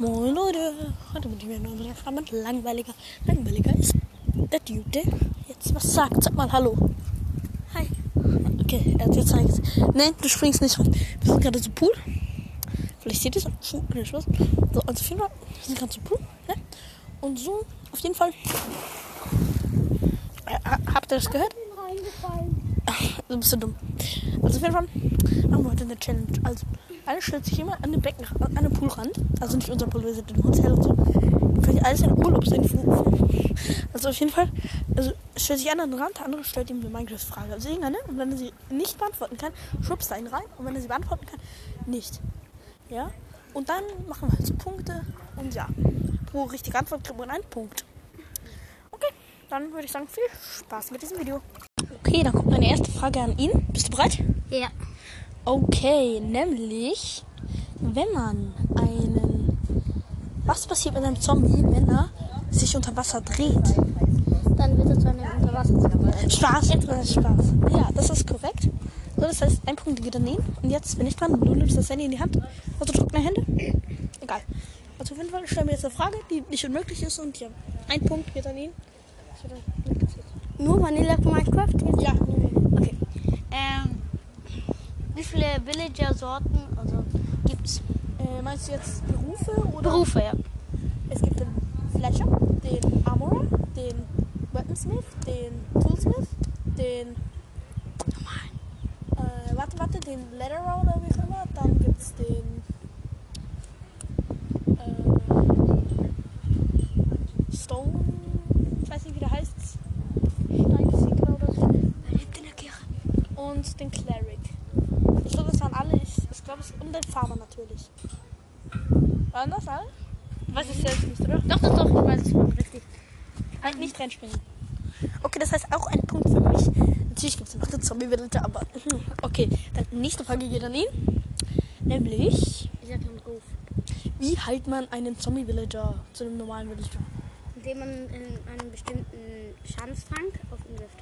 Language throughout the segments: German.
Moin Leute, heute bin ich wieder neu mit langweiliger. Langweiliger ist der Dude, jetzt was sagt. Sag mal Hallo. Hi. Okay, er hat jetzt gesagt. Nein, du springst nicht rein. Wir sind gerade zu Pool. Vielleicht seht ihr es. So, also auf jeden Fall, wir sind gerade zu Pool. Ne? Und so, auf jeden Fall. Äh, habt ihr das gehört? Du bist so dumm. Also auf jeden Fall machen wir heute eine Challenge. Also alles stellt sich immer an den Becken, an den Poolrand. Also nicht unser Pool, wir sind im Hotel und so. Vielleicht alles in Urlaubsinfo. Also auf jeden Fall, also stellt sich einer an den Rand, der andere stellt ihm eine Minecraft-Frage. Also irgendeine. Und wenn er sie nicht beantworten kann, schubst er ihn rein. Und wenn er sie beantworten kann, nicht. Ja? Und dann machen wir halt so Punkte. Und ja, pro richtige Antwort kriegt man einen Punkt. Okay, dann würde ich sagen, viel Spaß mit diesem Video. Okay, dann kommt meine erste Frage an ihn. Bist du bereit? Ja. Okay, nämlich, wenn man einen. Was passiert mit einem Zombie, wenn er sich unter Wasser dreht? Dann wird er zu einem Unterwasser. Spaß, äh, Spaß. Ja, das ist korrekt. So, das heißt, ein Punkt geht an ihn. Und jetzt bin ich dran. Du nimmst das Handy in die Hand. Also trockene Hände. Egal. Also auf jeden Fall stellen wir jetzt eine Frage, die nicht unmöglich ist. Und ja, ein Punkt geht an ihn. Nur Vanilla von Minecraft? Ja, Okay. Ähm, wie viele Villager-Sorten also gibt's? äh, meinst du jetzt Berufe oder? Berufe, ja. Es gibt den Fletcher, den Armorer, den Weaponsmith, den Toolsmith, den. Äh, warte, warte, den Letterer oder wie auch immer. Dann gibt es den. Äh, Stone. Ich weiß nicht, wie der heißt. Steinsiegler oder so. Wer lebt in der Kirche? Und den Cleric. Ich glaube, das waren alle. Ich, ich glaube, es und den Farmer natürlich. Waren das alle? Weiß ich selbst nicht, oder? Doch, doch, doch, ich weiß es schon richtig. Halt nicht reinspringen. Okay, das heißt auch ein Punkt für mich. Natürlich gibt es noch den Zombie-Villager, aber okay. Dann nächste Frage geht an ihn. Nämlich, Ich sag einen Ruf. wie heilt man einen Zombie-Villager zu einem normalen Villager? Indem man in einen bestimmten Schadenstrank auf ihn wirft.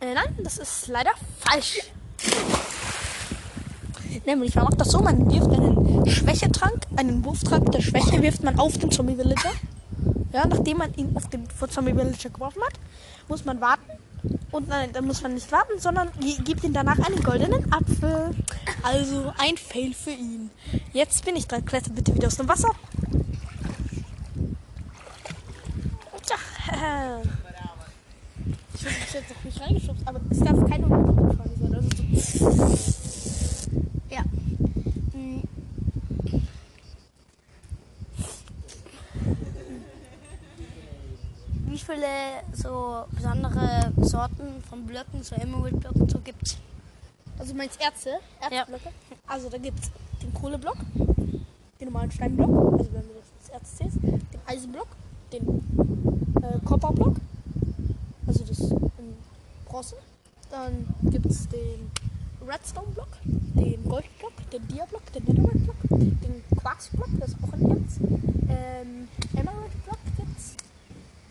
Äh, nein, das ist leider falsch. Nämlich, man macht das so, man wirft einen Schwächetrank, einen Wurftrank der Schwäche wirft man auf den Zombie-Villager. Ja, nachdem man ihn auf den Zombie-Villager geworfen hat, muss man warten. Und nein, dann muss man nicht warten, sondern gi- gibt ihm danach einen goldenen Apfel. Also ein Fail für ihn. Jetzt bin ich dran. Kletter bitte wieder aus dem Wasser. Tja, ich habe mich jetzt noch nicht reingeschubst, aber es darf keine Frage sein. Also so. Ja. Hm. Viele so besondere Sorten von Blöcken, so Emerald-Blöcken so gibt's? Also meinst Erze? Ja. Erzblöcke? Also da gibt es den Kohleblock, den normalen Steinblock, also wenn du das Erz zählst, den Eisenblock, den äh, Kopperblock, also das in Bronze. Dann gibt es den Redstone-Block, den Goldblock, den Dia-Block, den Netherite-Block, den Quarz-Block, das ist auch ein Erz. Ähm, Emerald-Block gibt's.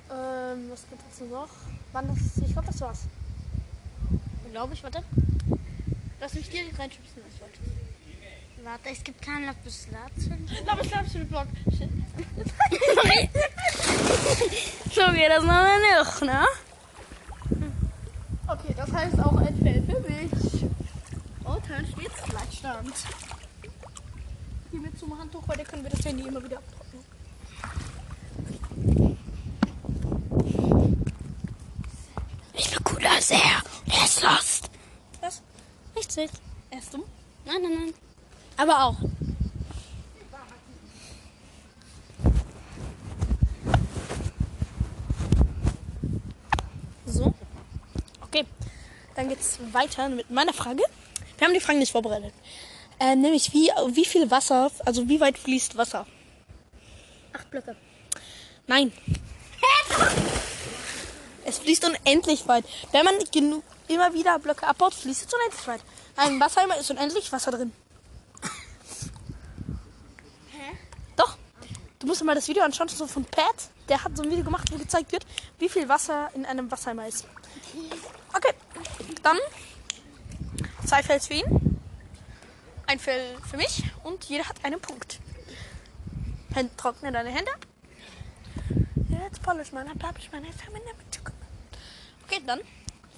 Ähm, was gibt es noch? Wann das? Ich glaube, das war's. Glaube ich, warte. Lass mich dir nicht reinschubsen, was ich wollte. Warte, es gibt keinen Lapis Lazuli. Glaube, ich Block. Shit. So geht das noch nicht, ne? Okay, das heißt auch ein Fail für mich. Und dann steht's Gleichstand. Geh mit zum Handtuch, weil da können wir das Handy immer wieder abtrocknen. Ich als er. Er ist lost. Was? Nichts wild. Er ist dumm. Nein, nein, nein. Aber auch. So. Okay. Dann geht's weiter mit meiner Frage. Wir haben die Frage nicht vorbereitet. Äh, nämlich wie, wie viel Wasser, also wie weit fließt Wasser? Acht Blöcke. Nein. Es fließt unendlich weit. Wenn man genug immer wieder Blöcke abbaut, fließt es unendlich weit. Ein Wassereimer ist unendlich Wasser drin. Doch. Du musst dir mal das Video anschauen, so von Pat. Der hat so ein Video gemacht, wo gezeigt wird, wie viel Wasser in einem Wassereimer ist. Okay. Dann zwei Fails für ihn. Ein Fail für mich und jeder hat einen Punkt. Trockne deine Hände. Jetzt polish meine, polish meine Hände mit. Okay, dann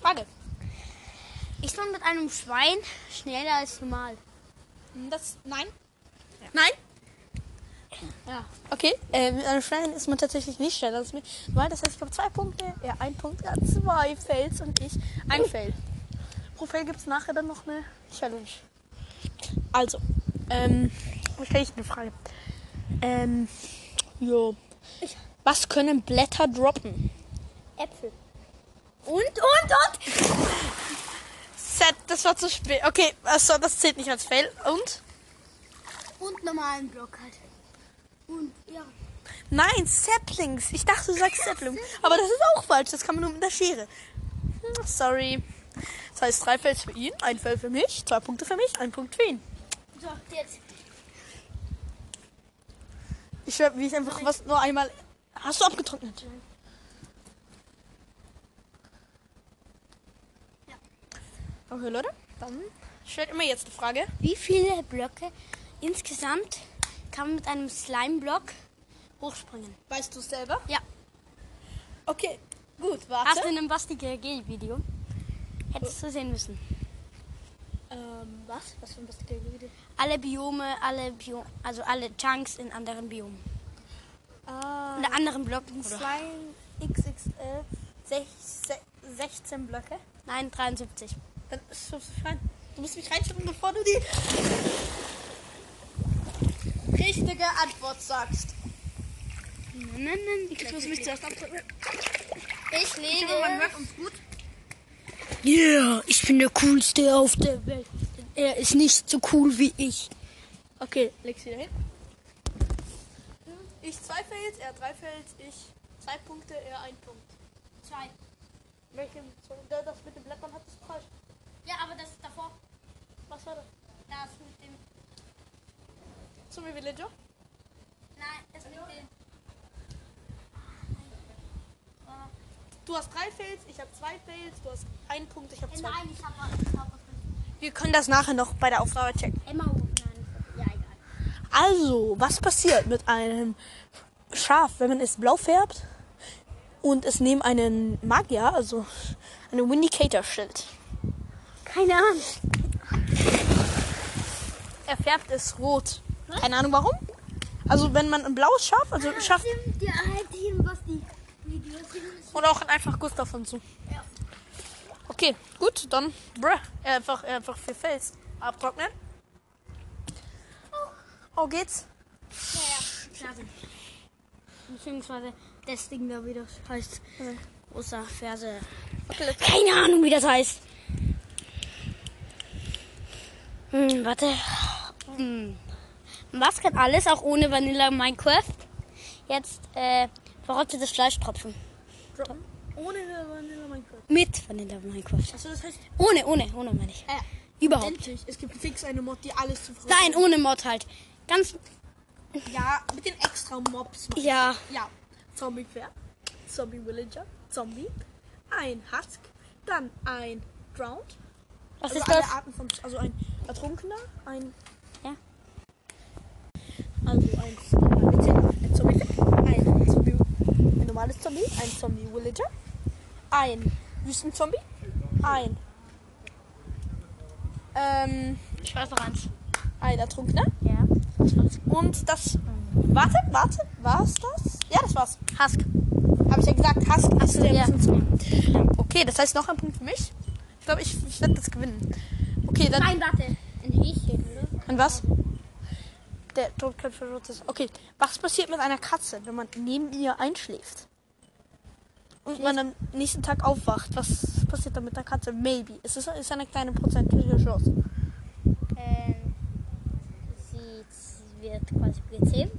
Frage. Ist man mit einem Schwein schneller als normal? Das, nein. Nein? Ja. Okay, äh, mit einem Schwein ist man tatsächlich nicht schneller als. Weil das heißt, ich habe zwei Punkte, er ein Punkt, hat zwei Fails und ich ein Fail. Pro Fail gibt es nachher dann noch eine Challenge. Also, ähm, stelle ich eine Frage. Ähm, jo. Was können Blätter droppen? Äpfel. Und, und, und! Set, das war zu spät. Okay, also das zählt nicht als Fail. Und? Und normalen Block halt. Und, ja. Nein, Saplings. Ich dachte, du sagst Sapling. Aber das ist auch falsch. Das kann man nur mit der Schere. Hm, Sorry. Das heißt, drei Fails für ihn, ein Fail für mich, zwei Punkte für mich, ein Punkt für ihn. So, jetzt. Ich schwör, wie ich einfach was nur einmal. Hast du abgetrocknet? Ja. Okay, Leute. Dann stellt immer jetzt die Frage. Wie viele Blöcke insgesamt kann man mit einem Slime-Block hochspringen? Weißt du es selber? Ja. Okay, gut, Hast du warte. in einem Basti GG-Video? Hättest du sehen müssen. Ähm, was? Was für ein Bastelvideo? Alle Biome, alle Bio also alle Chunks in anderen Biomen. Ah. In anderen Blöcken. Slime XXL 16 Blöcke. Nein, 73. Dann schubst du mich rein. Du musst mich reinschieben, bevor du die richtige Antwort sagst. Nein, nein, nein. Ich muss mich zuerst abdrücken. Ich lege. gut. Yeah, ich bin der coolste auf der Welt. Er ist nicht so cool wie ich. Okay, leg's wieder hin. Ich zwei Fails, er drei Fails, ich zwei Punkte, er ein Punkt. Zwei. Welchen? der- Das mit den Blättern hat es falsch. Ja, aber das ist davor. Was war das? Das mit dem. Zombie Villager? Nein, das mit dem. Du hast drei Fails, ich habe zwei Fails, du hast einen Punkt, ich habe zwei. Nein, ich habe hab Wir können das nachher noch bei der Aufnahme checken. Emma ja, egal. Also, was passiert mit einem Schaf, wenn man es blau färbt und es neben einen Magier, also einen Vindicator stellt? Keine Ahnung. Er färbt es rot. Keine Ahnung warum. Also wenn man ein blaues Schaf, also Schaf Stimmt, ja, halt was die Videos oder auch einfach Gustav und so. Ja. Okay, gut, dann bruh, einfach einfach für Fels abtrocknen. Oh, geht's? Ja, ja, Ferse. Beziehungsweise das Ding da, wie das heißt. Großer Ferse. Keine Ahnung, wie das heißt. Hm, warte. Hm. Was kann alles, auch ohne Vanilla Minecraft? Jetzt äh, verrottetes Fleisch tropfen. droppen. Ohne Vanilla Minecraft. Mit Vanilla Minecraft. Also das heißt, Ohne, ohne, ohne meine ich. äh, Überhaupt. endlich, es gibt fix eine Mod, die alles zu Nein, ohne Mod halt. Ganz, Ja, mit den extra Mobs. ja. Ja, Zombie Pferd, Zombie Villager, Zombie, ein Husk, dann ein Drowned. Was also ist alle das? Arten von, also ein Ertrunkener, ein, Ja. also ein, ein Zombie Pferd, ein Zombie, ein normales Zombie, ein Zombie Villager, ein Wüstenzombie, ein, ähm, Ich weiß noch eins. ein Ertrunkener Ja. und das, warte, warte, war's das? Ja, das war's. Husk. Habe ich ja gesagt, Husk ist der ja. Wüstenzombie. Okay, das heißt noch ein Punkt für mich. Ich glaube, ich, ich werde das gewinnen. Okay, dann. Nein, warte. Ein Häschen, oder? Und was? Der Todköpfe ist. Okay, was passiert mit einer Katze, wenn man neben ihr einschläft? Und man am nächsten Tag aufwacht. Was passiert dann mit der Katze? Maybe. Es ist, ist eine kleine prozentuelle Chance. Ähm, sie wird quasi gezähmt.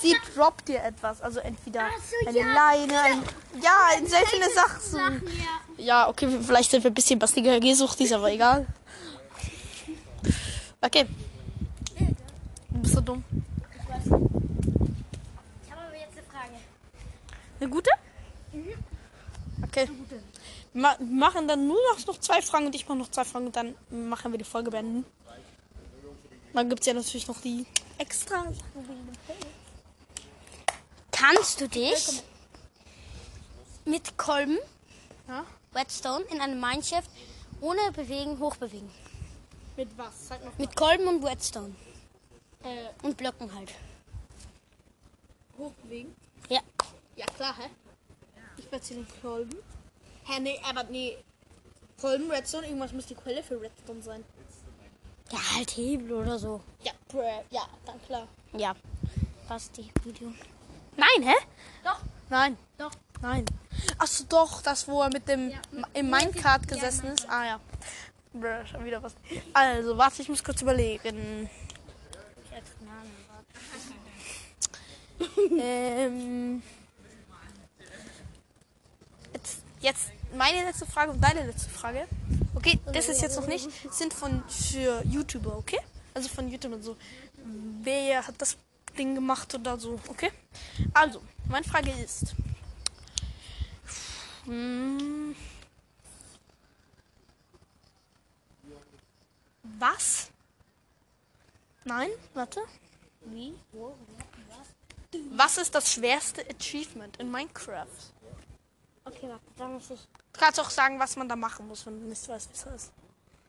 Sie droppt dir etwas. Also entweder so, eine ja. Leine, ein. Ja, ein seltene Sachen. ja. Ja, okay, vielleicht sind wir ein bisschen bastiger Gesuchtis, aber egal. Okay. Du bist so dumm. Ich weiß. Ich habe aber jetzt eine Frage. Eine gute? Okay. Ma machen dann nur noch, noch zwei Fragen und ich mache noch zwei Fragen und dann machen wir die Folge beenden. Dann gibt es ja natürlich noch die extra. Kannst du dich mit Kolben, Ja? Whetstone, in einem Mineshaft ohne Bewegen hochbewegen? Mit was? Sag noch Mit Kolben und Whetstone. äh, Und Blöcken halt. hochbewegen. Ja. Ja, klar, hä? Ich platziere den Kolben. Hä, nee, aber nee. Kolben, Redstone, irgendwas muss die Quelle für Redstone sein. Ja, halt Hebel oder so. Ja, ja, dann klar. Ja. Passt die Video. Nein, hä? Doch. Nein. Doch. Nein. Achso, doch, das, wo er mit dem Ja, im Minecart ja, gesessen im ist. Ah ja. Brr, schon wieder was. Also, warte, ich muss kurz überlegen. Ähm. Jetzt, jetzt meine letzte Frage und deine letzte Frage. Okay, das ist jetzt noch nicht. Sind von für YouTuber, okay? Also von YouTubern so. Wer hat das Ding gemacht oder so, okay? Also, meine Frage ist. Hm, Was? Nein, warte. Wie? Was ist das schwerste Achievement in Minecraft? Okay, warte. Da muss ich. Du kannst auch sagen, was man da machen muss, wenn du nicht weißt, wie es ist.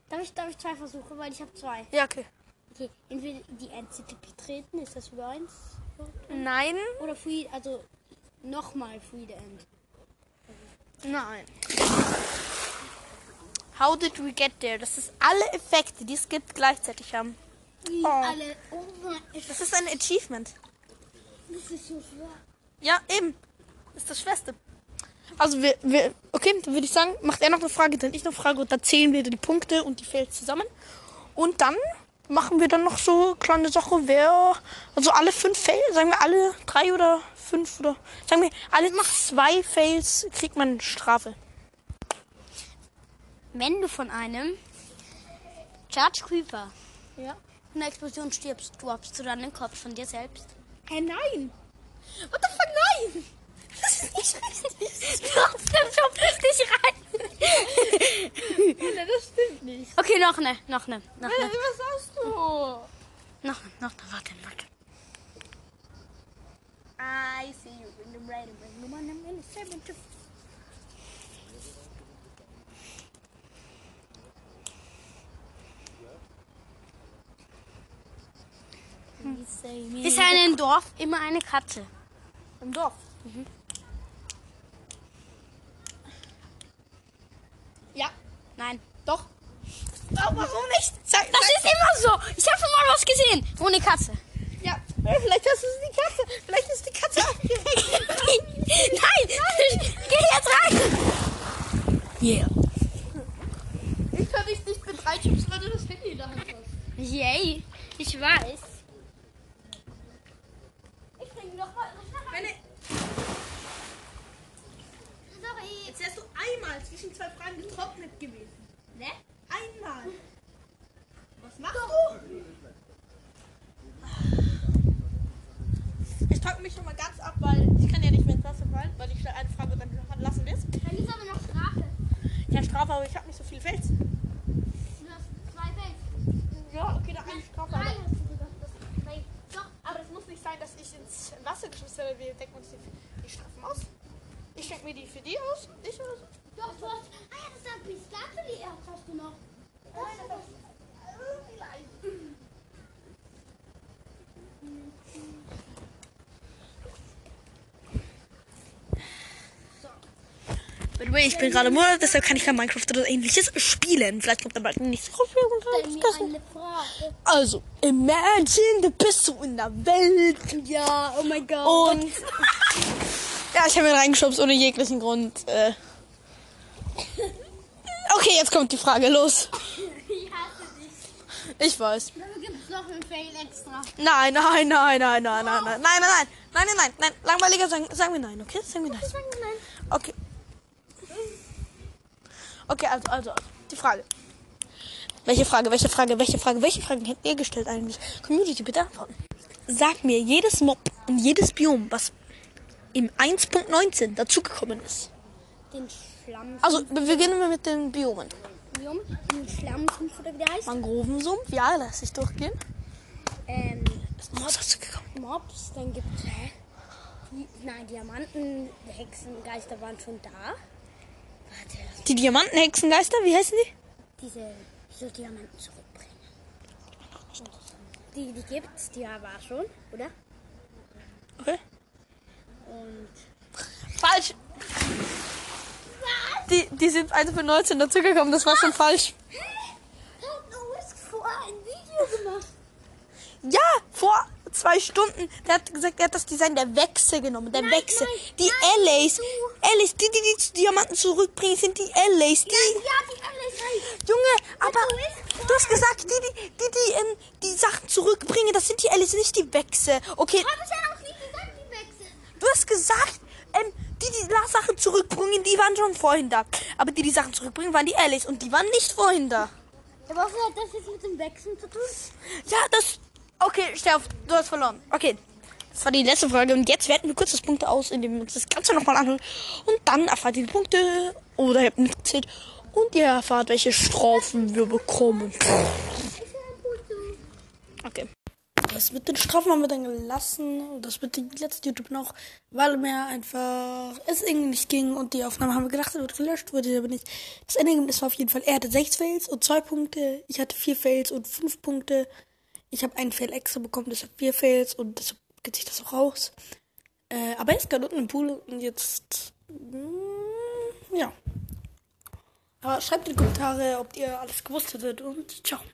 Darf ich, darf ich zwei versuchen, weil ich habe zwei. Ja, okay. Okay, entweder die NCTP treten, ist das über eins? Nein, Oder Free, also nochmal Free the End. Nein. How did we get there? Das ist alle Effekte, die es gibt, gleichzeitig haben. Oh. alle. Oh mein Das ist ein Achievement. das ist so schwer. Ja, eben. Das ist das Schwerste. Also, wir, wir, okay, dann würde ich sagen, macht er noch eine Frage, dann ich noch eine Frage und dann zählen wir die Punkte und die Fails zusammen. Und dann machen wir dann noch so kleine Sache, wer, also alle fünf Fails, sagen wir alle drei oder fünf oder, sagen wir, alle zwei Fails kriegt man Strafe. Wenn du von einem Charge Creeper Ja. in einer Explosion stirbst, droppst du dann den Kopf von dir selbst. Hä, nein. What the fuck, nein. Ist nicht richtig. Trotzdem schubst es dich rein. Alter, das stimmt nicht. Okay, noch ne, noch ne, noch Alter, ne, was sagst du? noch ne, noch ne, warte, warte. I see you in the rain, in the one in the seven to Ist ja in einem Dorf immer eine Katze. Im Dorf. Ja, Nein. doch. Oh, warum nicht? Sag, Das ist immer so. Ich habe schon mal was gesehen. Wo eine Katze. ja, vielleicht hast du die Katze. Vielleicht ist die Katze aufgeregt. Nein! Geh jetzt rein! Yeah. ich kann dich nicht mit reinschubsen, weil du das Handy in der Hand hast. Yay. Ich weiß. Ich bringe noch mal. Meine, Sorry. jetzt wärst du einmal zwischen zwei Fragen getrocknet gewesen. Ne? Einmal. Was machst du? Ich trockne mich schon mal ganz ab, weil ich kann ja nicht mehr ins Wasser fallen, weil ich stelle eine Frage und dann lassen wir es. Dann ist aber noch Strafe. Ja, Strafe, aber ich habe nicht so viel Fels. Du hast zwei Fels. Ja, okay, dann eine Strafe. Drei Aber, hast du gesagt. Das zwei. doch, aber es muss nicht sein, dass ich ins Wasser geschmissen werde. Wir decken uns die, die Strafen aus. Ich schenke mir die für die aus. Ich oder so. Doch, du hast. Ah ja, das ist ein Pistazoli erst hast du noch. Das ist das. By the way, ich bin gerade Monat, deshalb kann ich kein Minecraft oder ähnliches spielen. Vielleicht kommt dann bald ein nächstes. Also, imagine, du bist so in der Welt Ja, oh mein Gott. und. ja, ich habe ihn reingeschubst ohne jeglichen Grund. Äh. Okay, jetzt kommt die Frage los. ich hasse dich. Ich weiß. Dann gibt es noch einen Fail extra. Nein, nein, nein, nein, nein, nein, nein, nein, nein, nein, nein, nein, nein, nein, langweiliger sagen, sagen wir nein, okay? Sagen wir nein. Okay. Okay, also, also, also, die Frage. Welche Frage, welche Frage, welche Frage, welche Fragen hättet ihr gestellt eigentlich? Community, bitte antworten. Sag mir jedes Mob und jedes Biom, was im 1.19 dazugekommen ist. Den Schlamm. Also, wir beginnen wir mit den Biomen. Den Schlammsumpf oder wie der heißt. Mangrovensumpf, ja, lass ich durchgehen. Was hast du gekommen? Mobs, dann gibt es. Hä? Die, nein, Diamanten, Hexengeister waren schon da. Die Diamantenhexengeister, wie heißen die? diese, diese Diamanten zurückbringen. Die, die gibt's, die war schon, oder? Okay. Und Falsch. Die, die sind also für 19 dazugekommen, das war schon falsch. hat Louis vorher ein Video gemacht. Ja, vor zwei Stunden. Der hat gesagt, er hat das Design der Wechsel genommen. Der Wechsel. nein, die nein, LAs. du. LAs, die, die die Diamanten zurückbringen, sind die LAs. Die, Ja, die alles rein. Junge, aber Louis, du hast gesagt, die, die, die, die, ähm, die Sachen zurückbringen, das sind die LAs, nicht die Wechsel. Okay, ich ja auch nie gesagt, die wechseln. du hast gesagt, ähm, die, die Sachen zurückbringen, die waren schon vorhin da. Aber die, die Sachen zurückbringen, waren die LAs und die waren nicht vorhin da. Aber was hat das jetzt mit dem Wechseln zu tun? Ja, das. Okay, Sterf, du hast verloren. Okay. Das war die letzte Frage und jetzt werten wir kurz das Punkte aus, indem wir uns das Ganze nochmal anhören. Und dann erfahrt ihr die Punkte oder ihr habt mitgezählt und ihr erfahrt, welche Strafen wir bekommen. Okay. Das mit den Strafen haben wir dann gelassen. Und das mit dem letzten YouTube noch, weil mir einfach es irgendwie nicht ging und die Aufnahme haben wir gedacht, es wird gelöscht, wurde aber nicht. Das Endergebnis war auf jeden Fall, er hatte sechs Fails und zwei Punkte. Ich hatte vier Fails und fünf Punkte. Ich habe einen Fail extra bekommen, deshalb vier Fails und deshalb geht sich das auch raus. Äh, aber er ist gerade unten im Pool und jetzt. mm, ja. Aber schreibt in die Kommentare, ob ihr alles gewusst hättet und ciao.